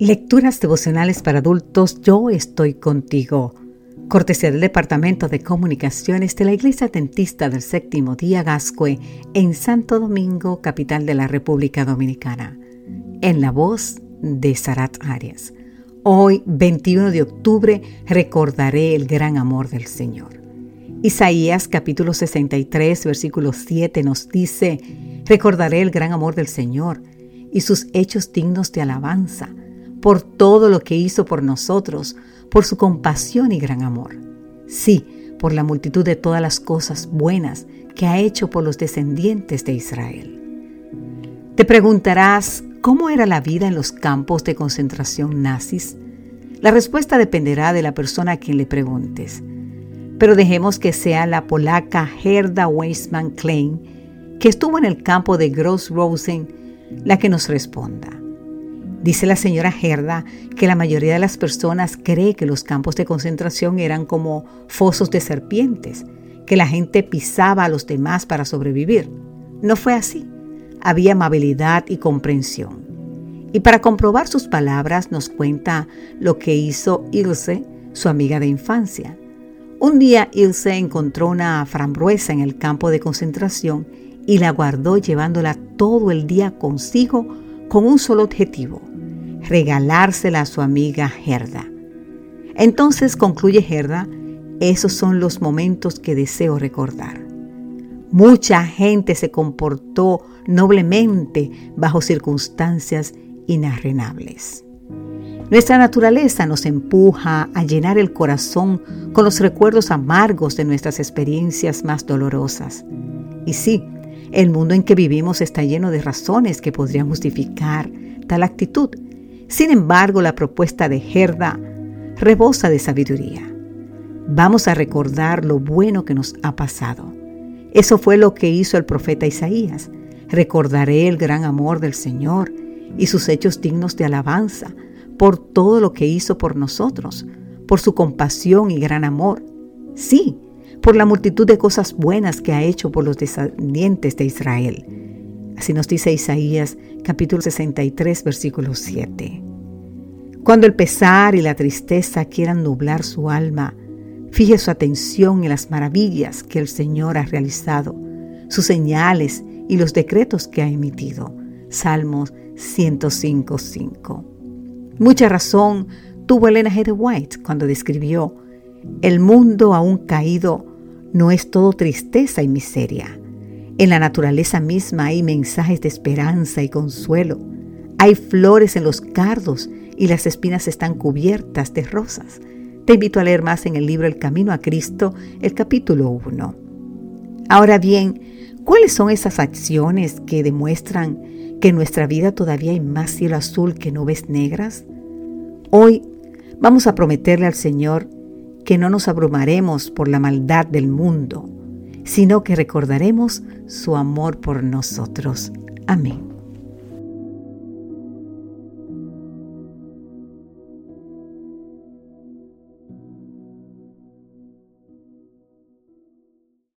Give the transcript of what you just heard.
Lecturas devocionales para adultos Yo estoy contigo. Cortesía del Departamento de Comunicaciones de la Iglesia Dentista del Séptimo Día Gascue en Santo Domingo, capital de la República Dominicana. En la voz de Sarat Arias. Hoy, 21 de octubre, recordaré el gran amor del Señor. Isaías capítulo 63, versículo 7 nos dice, recordaré el gran amor del Señor y sus hechos dignos de alabanza por todo lo que hizo por nosotros, por su compasión y gran amor. Sí, por la multitud de todas las cosas buenas que ha hecho por los descendientes de Israel. Te preguntarás, ¿cómo era la vida en los campos de concentración nazis? La respuesta dependerá de la persona a quien le preguntes. Pero dejemos que sea la polaca Herda Weissman Klein, que estuvo en el campo de Gross Rosen, la que nos responda. Dice la señora Gerda que la mayoría de las personas cree que los campos de concentración eran como fosos de serpientes, que la gente pisaba a los demás para sobrevivir. No fue así. Había amabilidad y comprensión. Y para comprobar sus palabras nos cuenta lo que hizo Ilse, su amiga de infancia. Un día Ilse encontró una frambuesa en el campo de concentración y la guardó llevándola todo el día consigo con un solo objetivo, regalársela a su amiga Gerda. Entonces concluye Gerda, esos son los momentos que deseo recordar. Mucha gente se comportó noblemente bajo circunstancias inarrenables. Nuestra naturaleza nos empuja a llenar el corazón con los recuerdos amargos de nuestras experiencias más dolorosas. Y sí, el mundo en que vivimos está lleno de razones que podrían justificar tal actitud, sin embargo, la propuesta de Gerda rebosa de sabiduría. Vamos a recordar lo bueno que nos ha pasado. Eso fue lo que hizo el profeta Isaías. Recordaré el gran amor del Señor y sus hechos dignos de alabanza por todo lo que hizo por nosotros, por su compasión y gran amor. Sí, por la multitud de cosas buenas que ha hecho por los descendientes de Israel Así nos dice Isaías capítulo 63 versículo 7. Cuando el pesar y la tristeza quieran nublar su alma, fije su atención en las maravillas que el Señor ha realizado, sus señales y los decretos que ha emitido. Salmos 105.5. Mucha razón tuvo Elena G. White cuando describió, el mundo aún caído no es todo tristeza y miseria en la naturaleza misma hay mensajes de esperanza y consuelo. Hay flores en los cardos y las espinas están cubiertas de rosas. Te invito a leer más en el libro El Camino a Cristo, el capítulo 1. Ahora bien, ¿cuáles son esas acciones que demuestran que en nuestra vida todavía hay más cielo azul que nubes negras? Hoy vamos a prometerle al Señor que no nos abrumaremos por la maldad del mundo, sino que recordaremos su amor por nosotros. Amén.